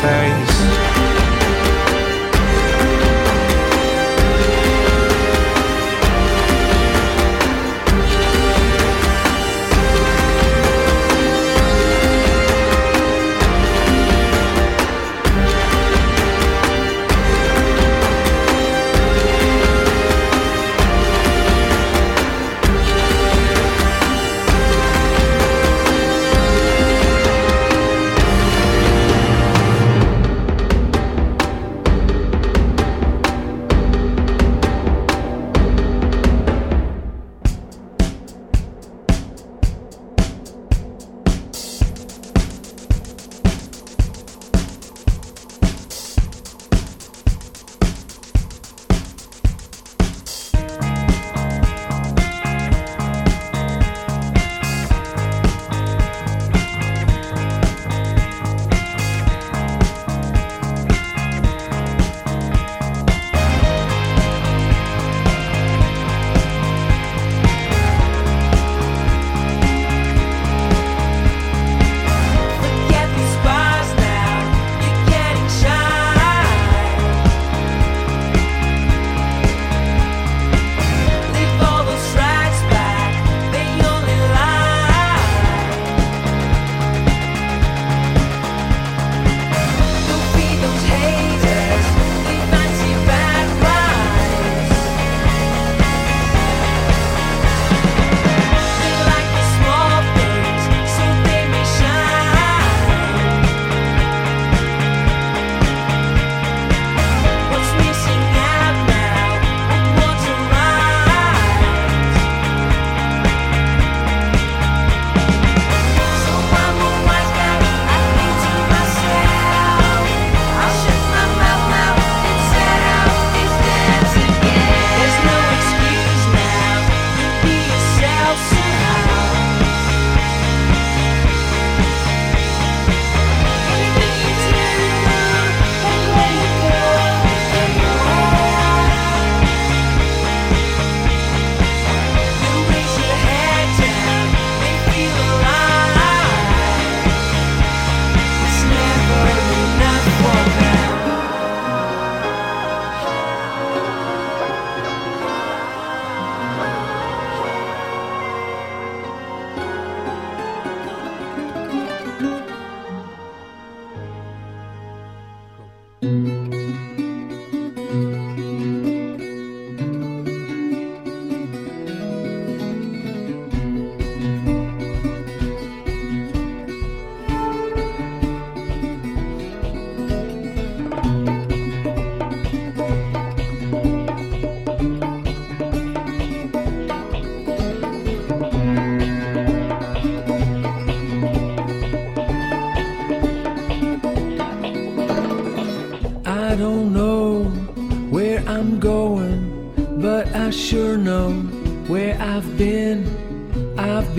face.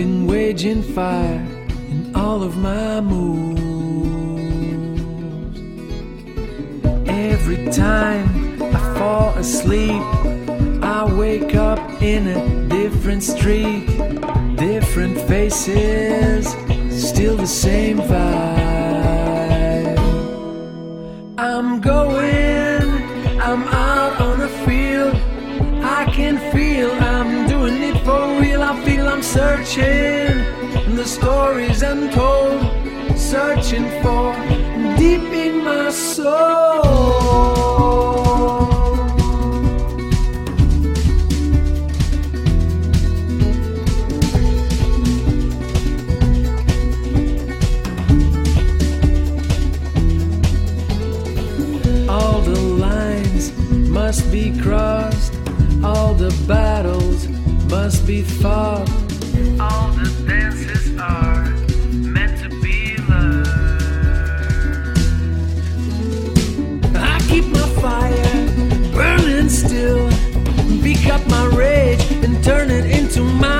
Been waging fire in all of my moves. Every time I fall asleep, I wake up in a different street, different faces, still the same vibe. The stories untold, searching for deep in my soul. All the lines must be crossed, all the battles must be fought. Turn it into my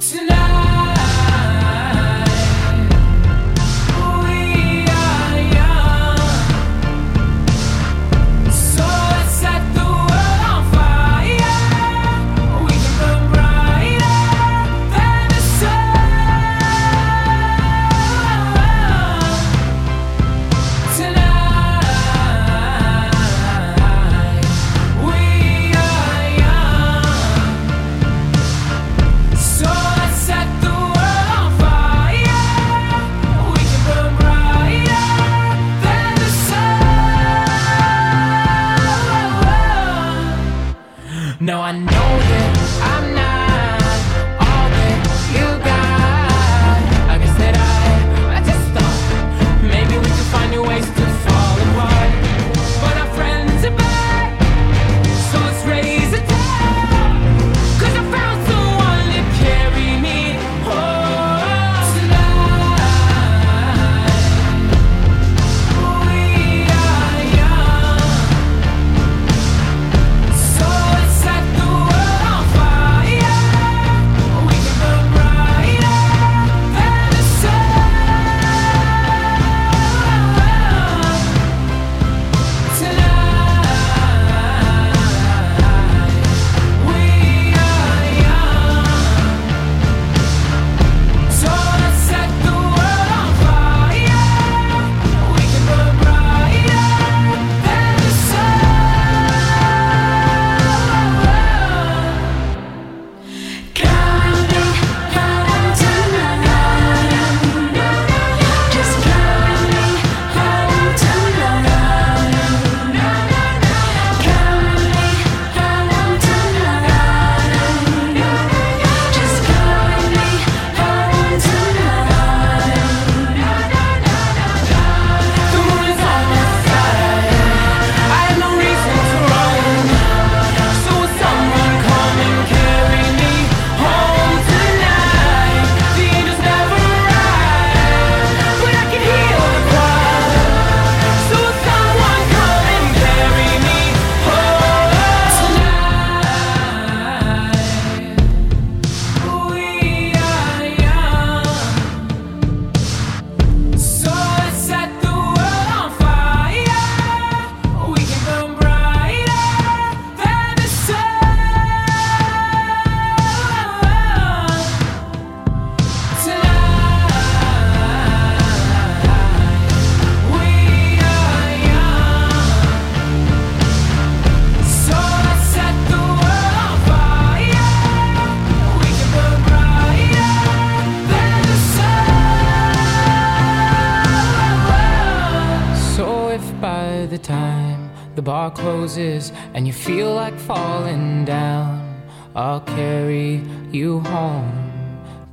tonight.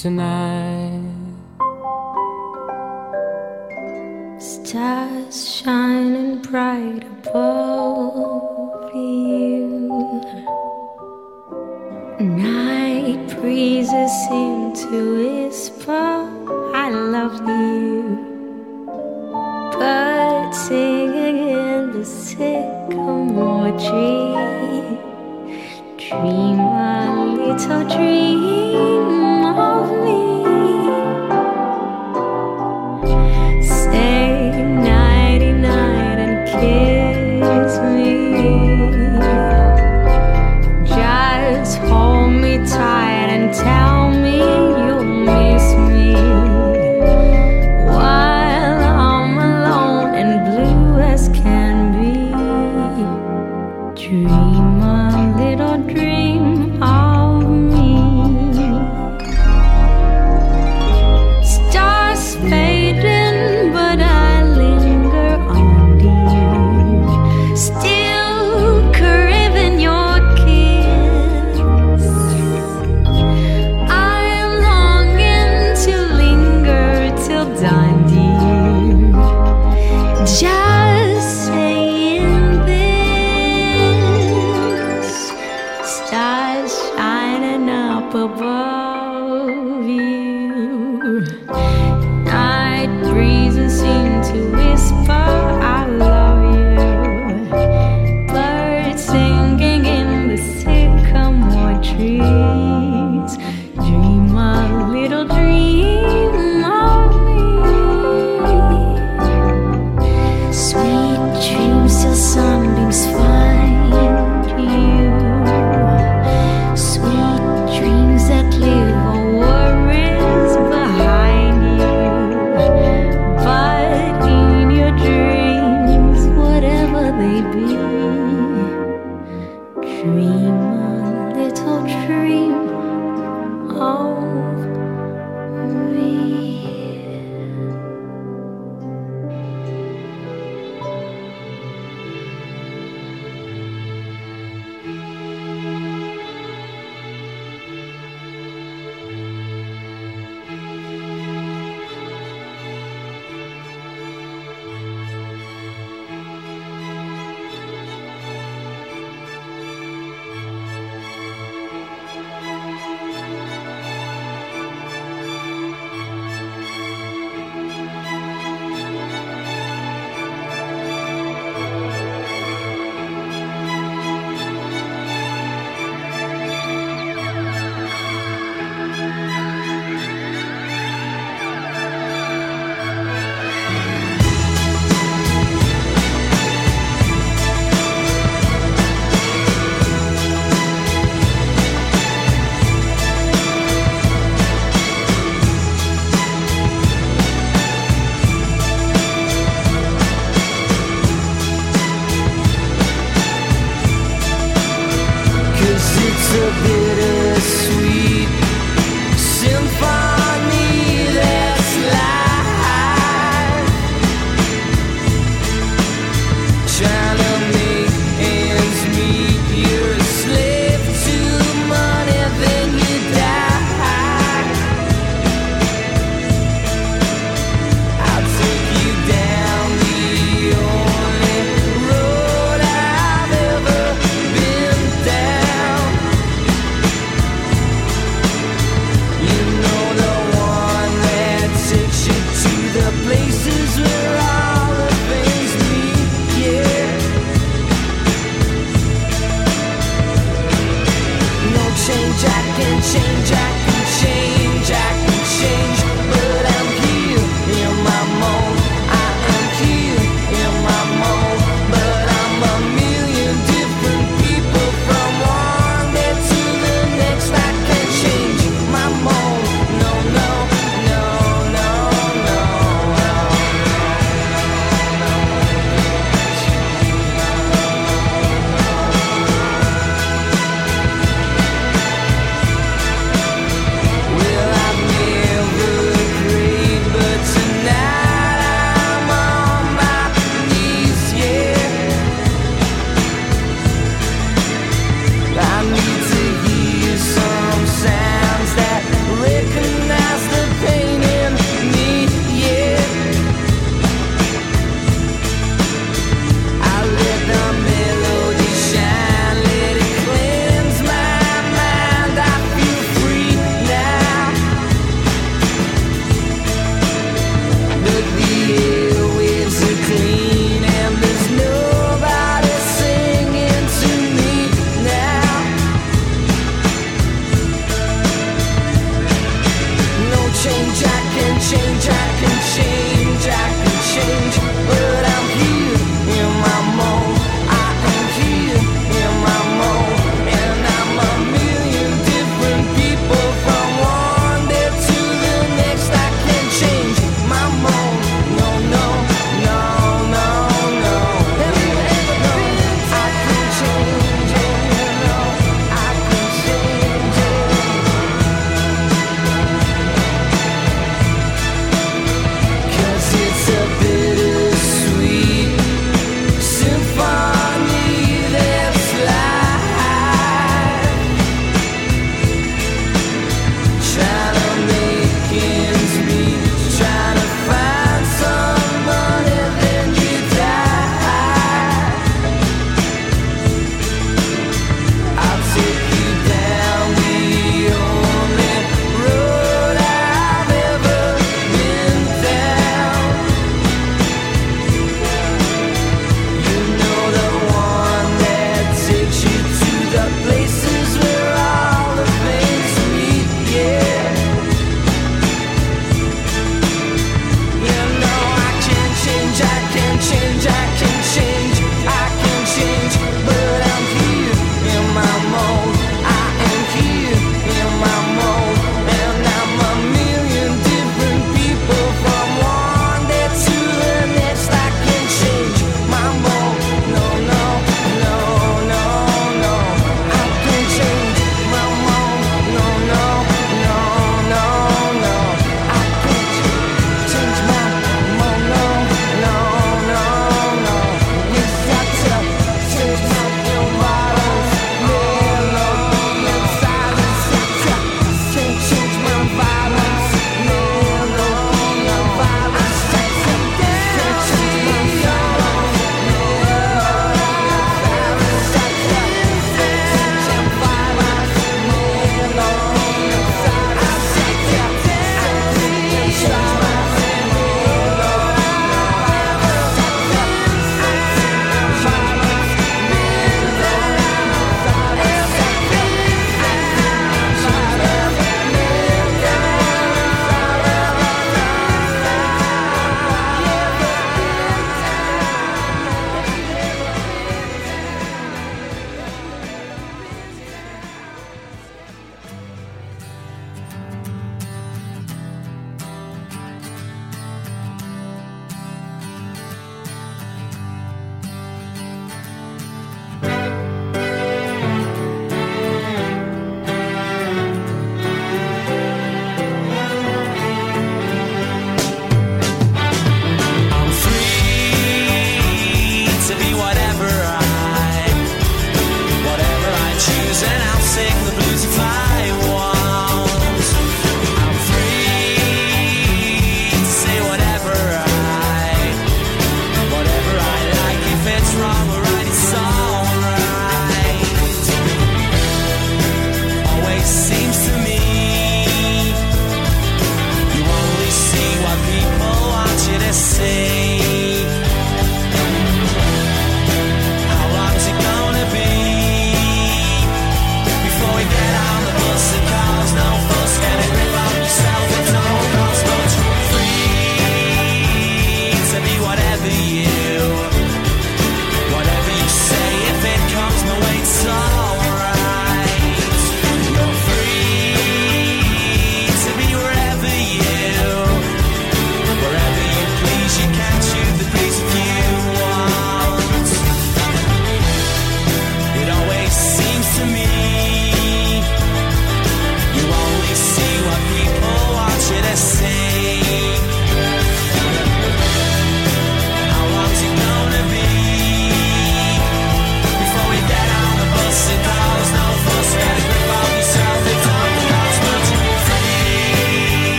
Tonight.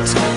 Complete,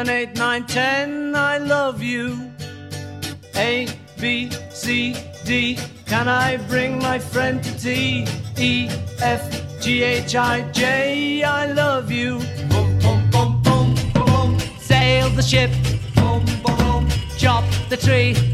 seven, eight, nine, ten, I love you. A, B, C, D, can I bring my friend to tea? E, F, G, H, I, J, I love you. Boom, boom, boom, boom, boom, boom. Sail the ship. Boom, boom, boom. Chop the tree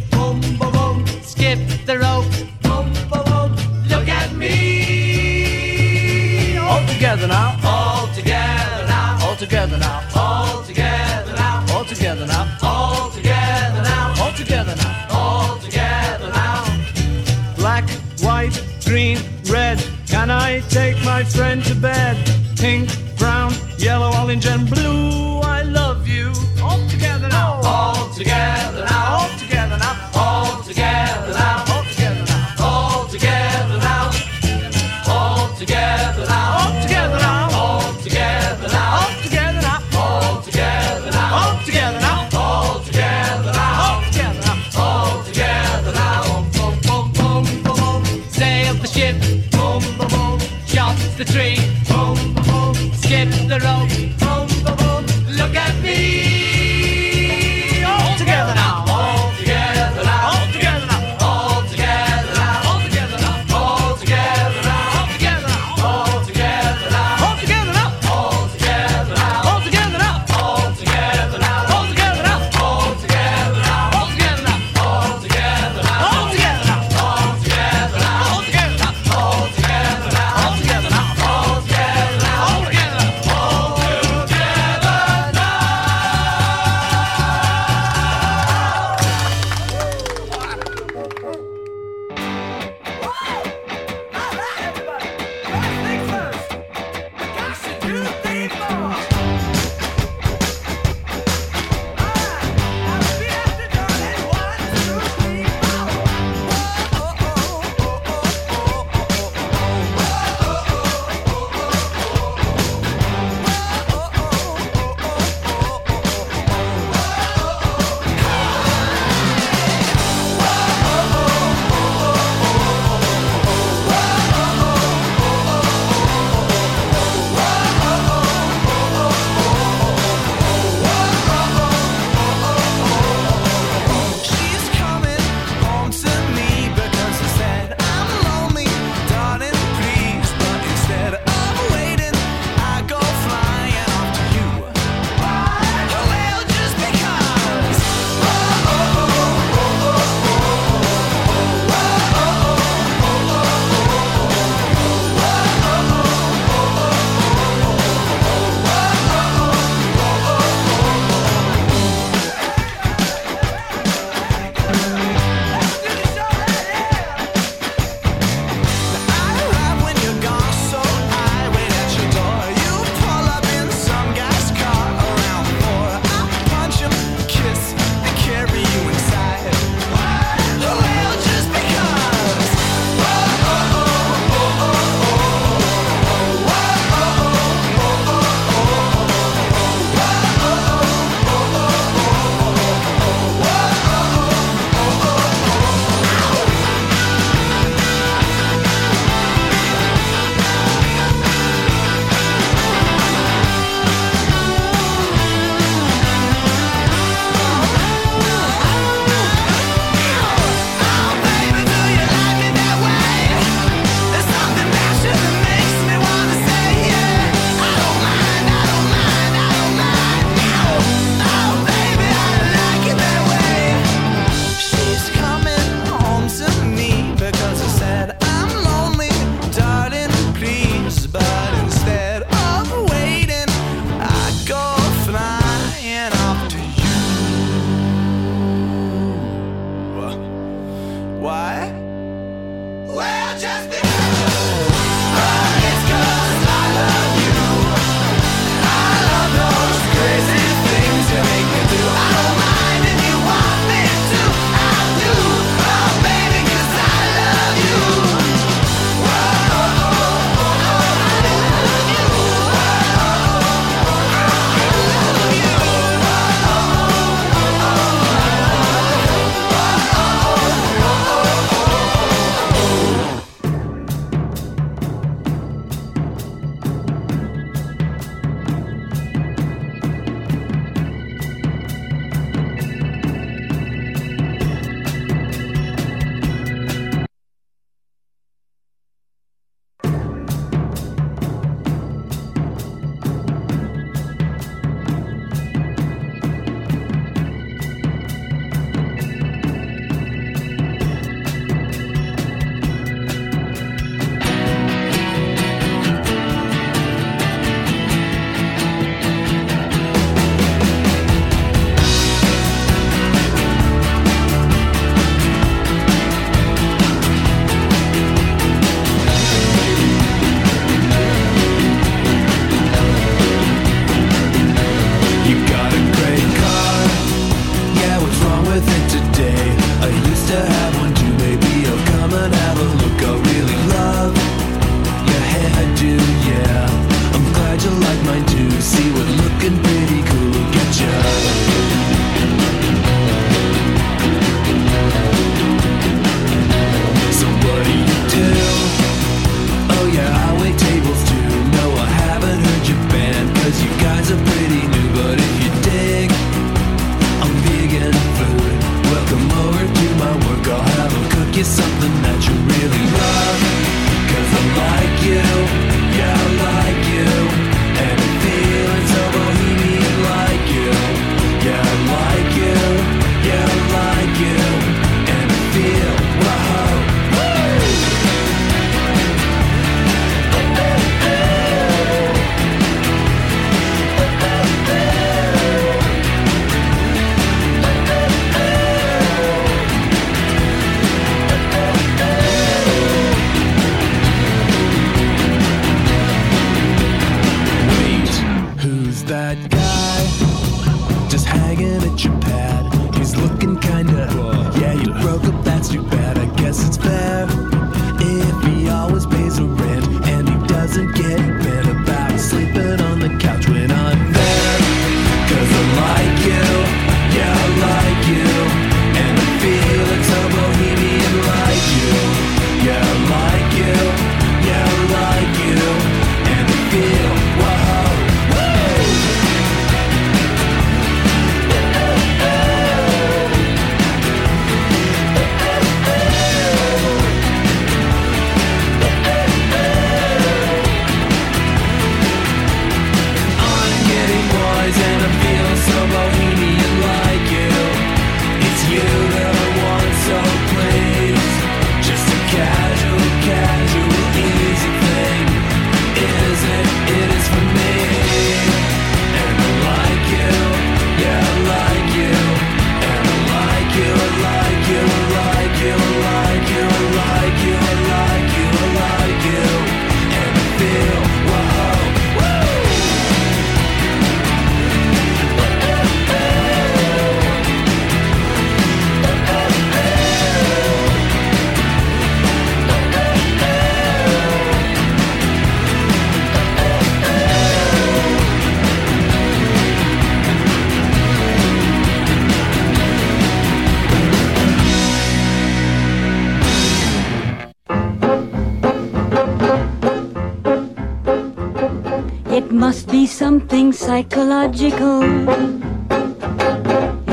psychological.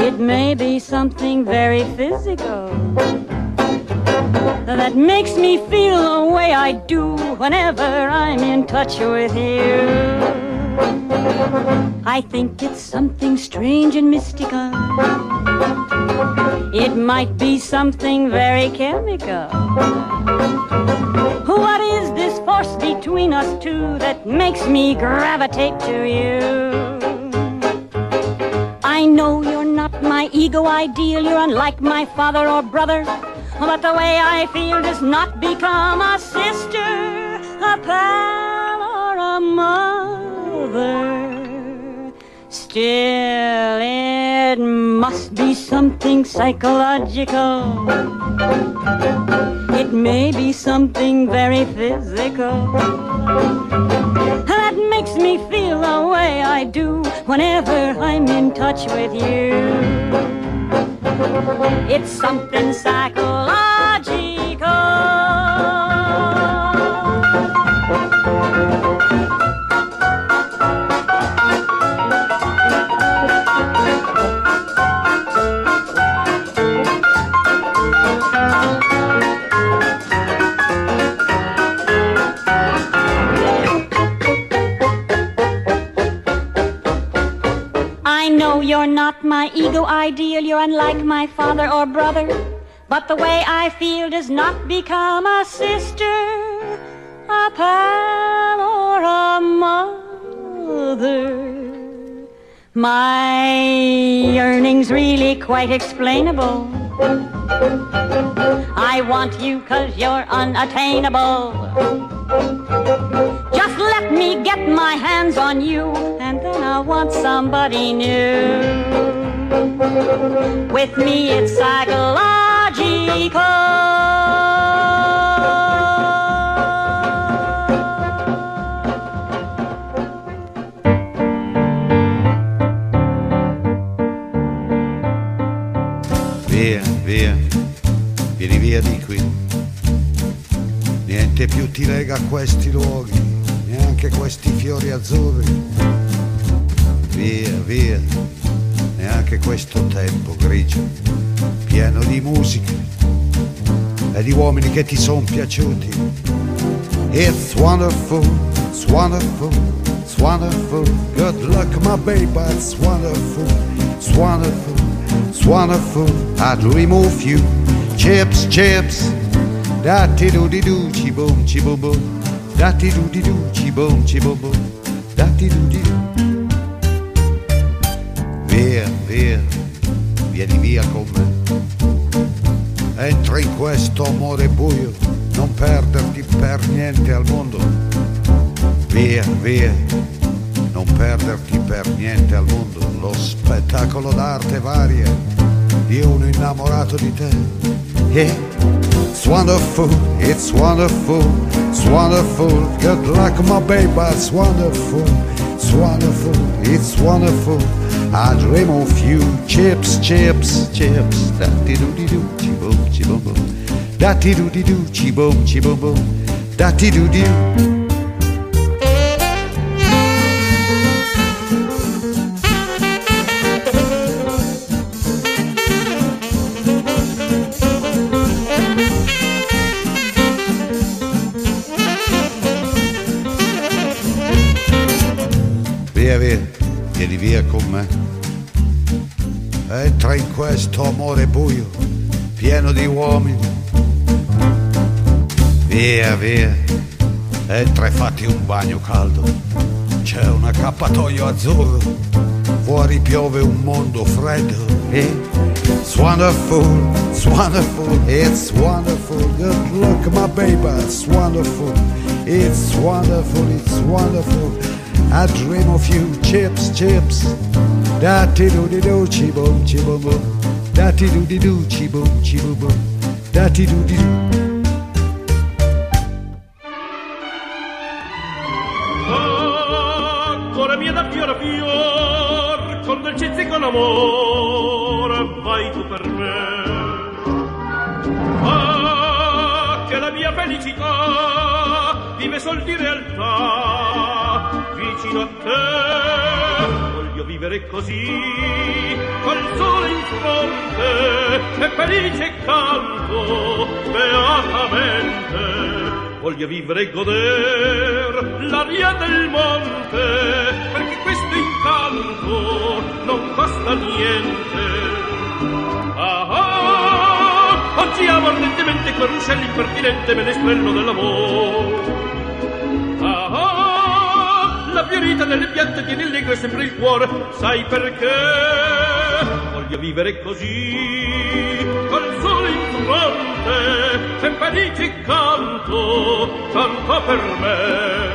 It may be something very physical that makes me feel the way I do whenever I'm in touch with you. I think it's something strange and mystical. It might be something very chemical. What between us two that makes me gravitate to you? I know you're not my ego ideal, you're unlike my father or brother. But the way I feel does not become a sister, a pal, or a mother. Still, it must be something psychological. It may be something very physical that makes me feel the way I do whenever I'm in touch with you. It's something psychological. Not my ego ideal, you're unlike my father or brother. But the way I feel does not become a sister, a pal, or a mother. My yearning's really quite explainable. I want you cause you're unattainable. Just let me get my hands on you, and then I'll want somebody new. With me, it's psychological. Niente più ti lega a questi luoghi, neanche questi fiori azzurri. Via, via, neanche questo tempo grigio, pieno di musica. E di uomini che ti sono piaciuti. It's wonderful, it's wonderful, it's wonderful. Good luck, my baby, it's wonderful, it's wonderful, it's wonderful. I dream of you. Chips, chips, da ti do di do, chi boom, chi boom boom. Da ti do di do, chi boom, chi boom boom. Da ti do di do. Via, via, vieni via con me. Entra in questo amore buio, non perderti per niente al mondo. Via, via, non perderti per niente al mondo. Lo spettacolo d'arte varia di uno innamorato di te. Yeah. It's wonderful, it's wonderful, it's wonderful. Good luck, my baby, it's wonderful, it's wonderful, it's wonderful. I dream of you, chips, chips, chips. Da ti do di do, chi boom, chi boom boom. Da ti do di do, chi boom, boom. Da ti do di do. Via, vieni via con me. Entra in questo amore buio, pieno di uomini. Via, via, entra e fatti un bagno caldo. C'è un accappatoio azzurro, fuori piove un mondo freddo. It's wonderful, it's wonderful, it's wonderful. Good luck, my baby, it's wonderful, it's wonderful, it's wonderful. I dream of you, chips, chips. Da ti do di do, chi boom, chi boom boom. Da ti do di do, chi boom, chi boom boom. Da ti do di do. Ah, cuore mio da fiore a fior, con dolcezza e con amore, vai tu per me. Ah, che la mia felicità vive sol di realtà, vicino a te. Voglio vivere così, col sole in fronte, e felice canto, beatamente. Voglio vivere e goder l'aria del monte, perché questo incanto non costa niente. Ah, ah, oggi amo ardentemente quel ruscello impertinente menestrello dell'amore. Fiorita delle piante tiene allegro sempre il cuore, sai perché? Voglio vivere così, col sole in fronte, e felice canto, canto per me.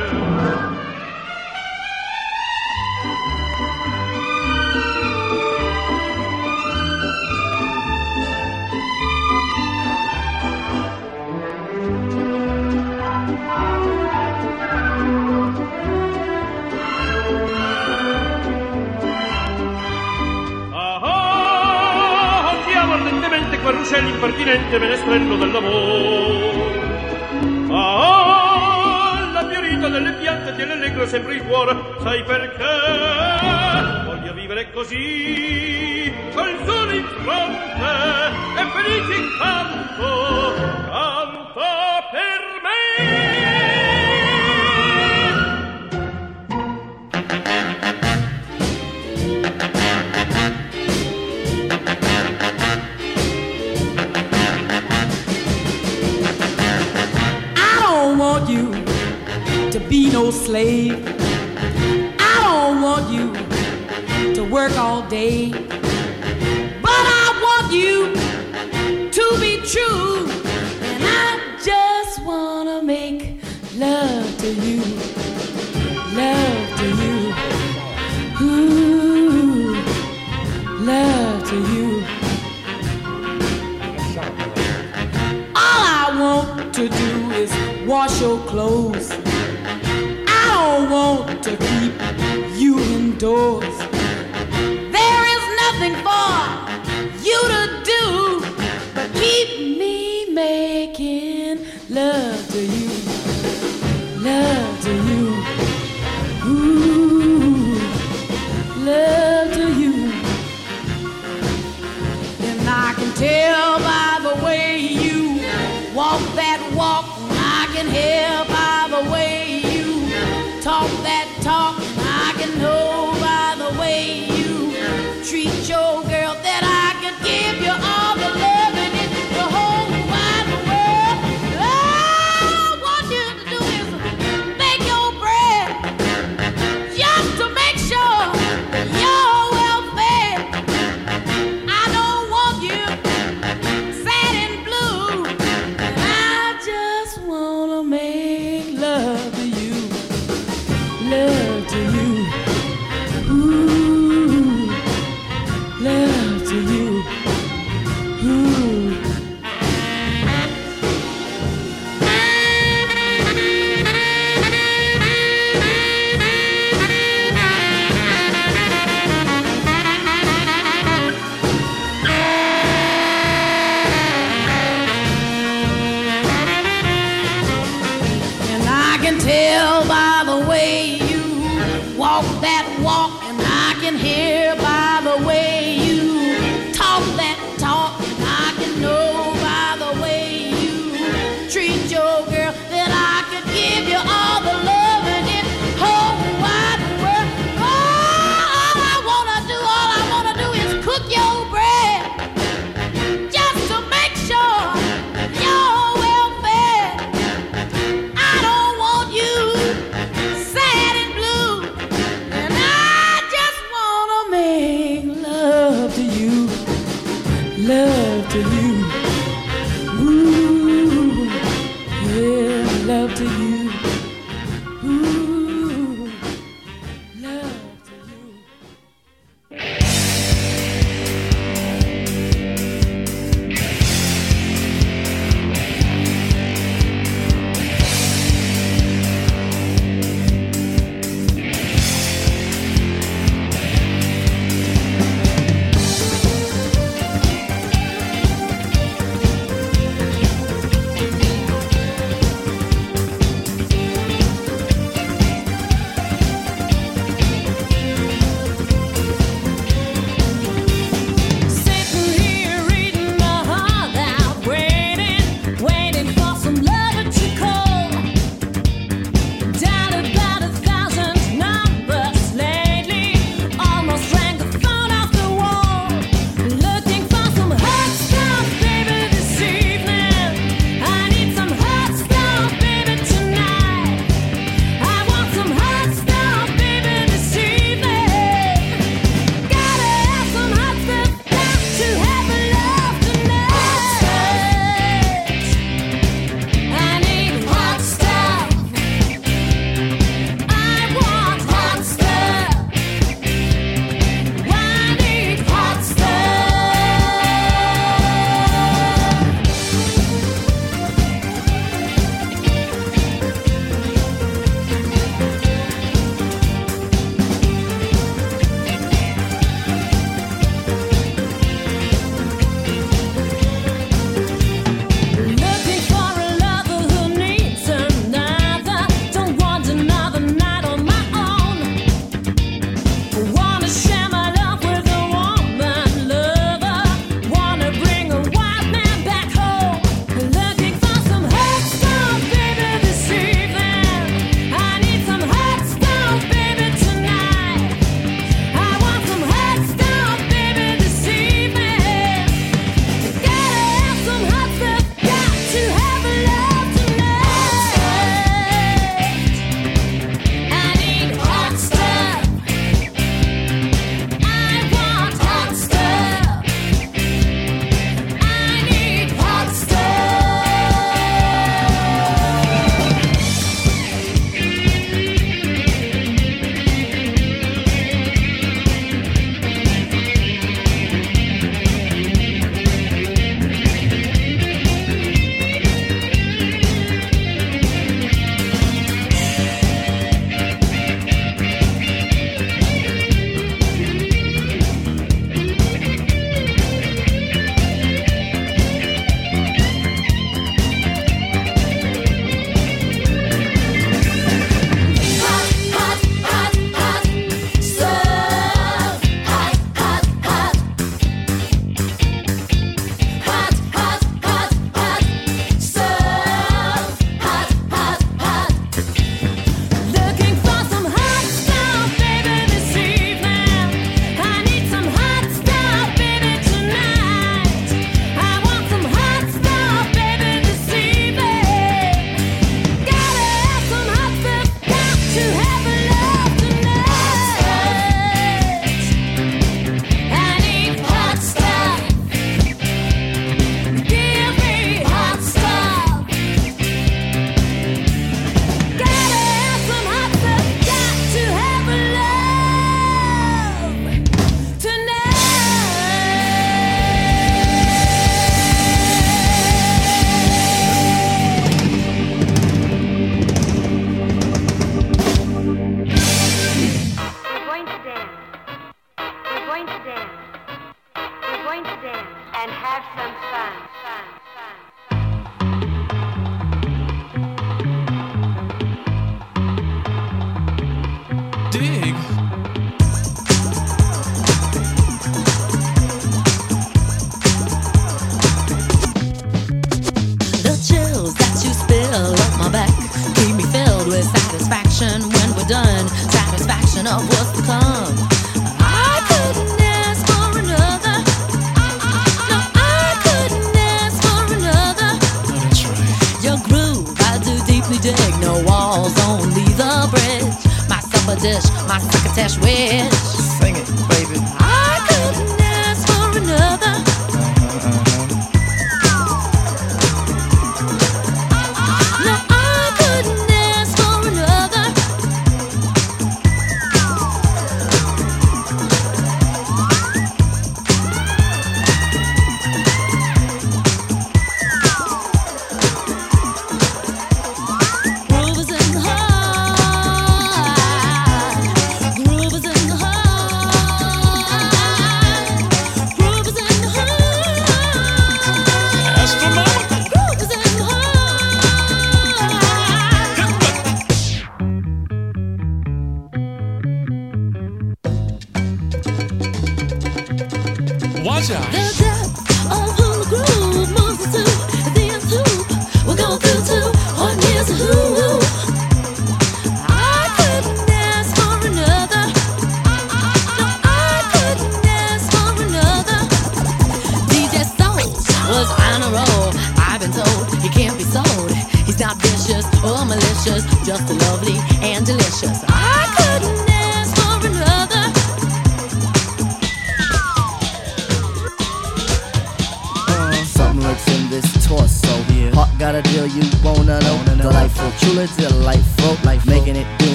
Ardentemente quel ruscello impertinente menestrello dell'amore. Ah, ah, la fiorita delle piante tiene allegro sempre il cuore, sai perché? Voglio vivere così, col sole in fronte, e felice canto, slave.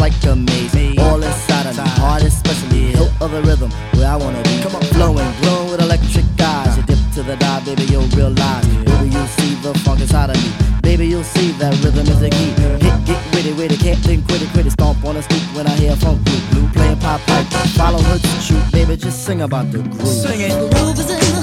like a maze. All inside of me, heart especially. Hill of the rhythm where I wanna be. Come on, flowing, glowing with electric eyes. You dip to the dive, baby, you'll realize. Baby, you'll see the funk inside of me. Baby, you'll see that rhythm is a key. Get, get witty, witty, can't think quitty, quitty. Stomp on the stoop when I hear funk blue, blue. Playing pop pipe, follow her to shoot. Baby, just sing about the groove. Sing it. The groove is in the